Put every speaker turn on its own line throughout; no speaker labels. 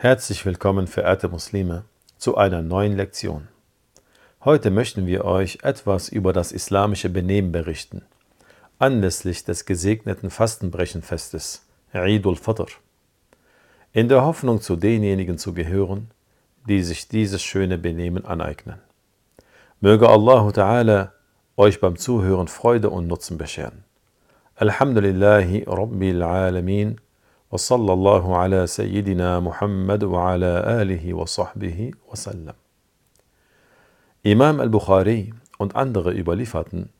Herzlich willkommen, verehrte Muslime, zu einer neuen Lektion. Heute möchten wir euch etwas über das islamische Benehmen berichten, anlässlich des gesegneten Fastenbrechenfestes, Eid al-Fitr, in der Hoffnung zu denjenigen zu gehören, die sich dieses schöne Benehmen aneignen. Möge Allah Ta'ala euch beim Zuhören Freude und Nutzen bescheren. Alhamdulillahi Rabbil Alamin Sayyidina Muhammad wa ala alihi wa sahbihi wa sallam. Imam al-Bukhari und andere überlieferten,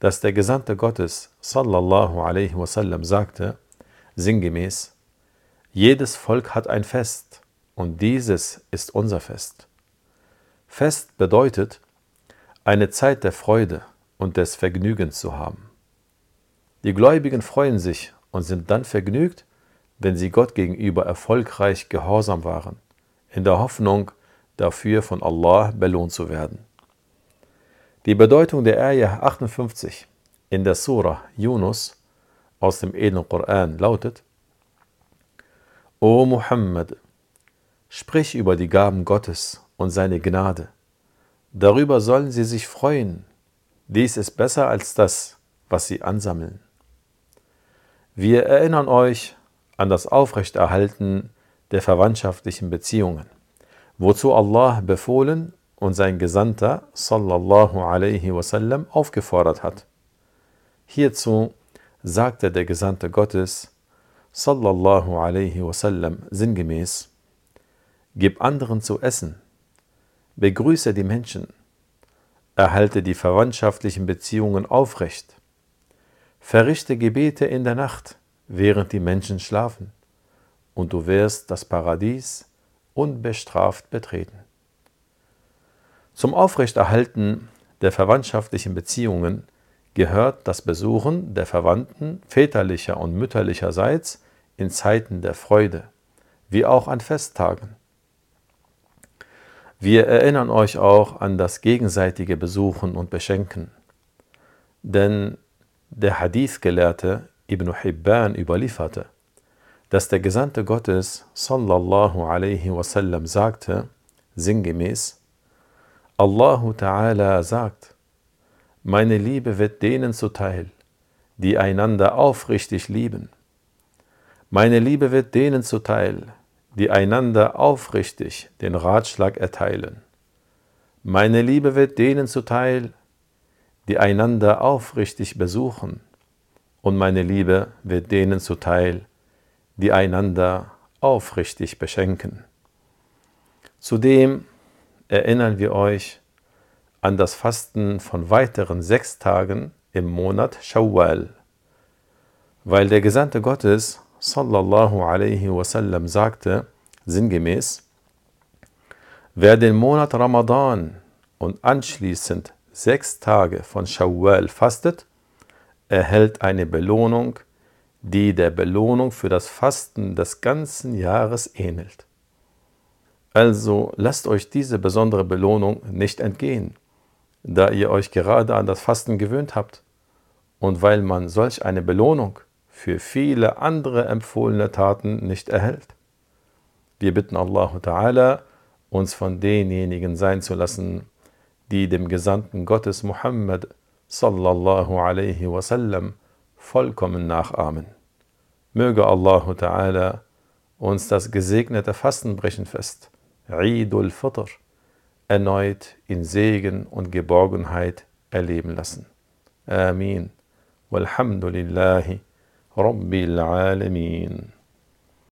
dass der Gesandte Gottes sallallahu alaihi wasallam sagte, sinngemäß, jedes Volk hat ein Fest und dieses ist unser Fest. Fest bedeutet, eine Zeit der Freude und des Vergnügens zu haben. Die Gläubigen freuen sich und sind dann vergnügt, wenn sie Gott gegenüber erfolgreich gehorsam waren, in der Hoffnung, dafür von Allah belohnt zu werden. Die Bedeutung der Ayah 58 in der Surah Yunus aus dem edlen Koran lautet: O Muhammad, sprich über die Gaben Gottes und seine Gnade. Darüber sollen sie sich freuen. Dies ist besser als das, was sie ansammeln. Wir erinnern euch an das Aufrechterhalten der verwandtschaftlichen Beziehungen, wozu Allah befohlen und sein Gesandter sallallahu alaihi wasallam aufgefordert hat. Hierzu sagte der Gesandte Gottes sallallahu alaihi wasallam sinngemäß: Gib anderen zu essen, begrüße die Menschen, erhalte die verwandtschaftlichen Beziehungen aufrecht, verrichte Gebete in der Nacht, während die Menschen schlafen, und du wirst das Paradies unbestraft betreten. Zum Aufrechterhalten der verwandtschaftlichen Beziehungen gehört das Besuchen der Verwandten väterlicher und mütterlicherseits in Zeiten der Freude, wie auch an Festtagen. Wir erinnern euch auch an das gegenseitige Besuchen und Beschenken. Denn der Hadith-Gelehrte Ibn Hibban überlieferte, dass der Gesandte Gottes sallallahu alaihi wasallam sagte, sinngemäß, Allahu Ta'ala sagt, meine Liebe wird denen zuteil, die einander aufrichtig lieben. Meine Liebe wird denen zuteil, die einander aufrichtig den Ratschlag erteilen. Meine Liebe wird denen zuteil, die einander aufrichtig besuchen, und meine Liebe wird denen zuteil, die einander aufrichtig beschenken. Zudem erinnern wir euch an das Fasten von weiteren sechs Tagen im Monat Shawwal, weil der Gesandte Gottes sallallahu alaihi wasallam sagte, sinngemäß, wer den Monat Ramadan und anschließend sechs Tage von Shawwal fastet, erhält eine Belohnung, die der Belohnung für das Fasten des ganzen Jahres ähnelt. Also lasst euch diese besondere Belohnung nicht entgehen, da ihr euch gerade an das Fasten gewöhnt habt und weil man solch eine Belohnung für viele andere empfohlene Taten nicht erhält. Wir bitten Allah Ta'ala, uns von denjenigen sein zu lassen, die dem Gesandten Gottes Muhammad sallallahu alaihi wasallam vollkommen nachahmen. Möge Allah Ta'ala uns das gesegnete Fastenbrechenfest Eid al-Fitr erneut in Segen und Geborgenheit erleben lassen. Amin. Walhamdulillahi Rabbil Alamin.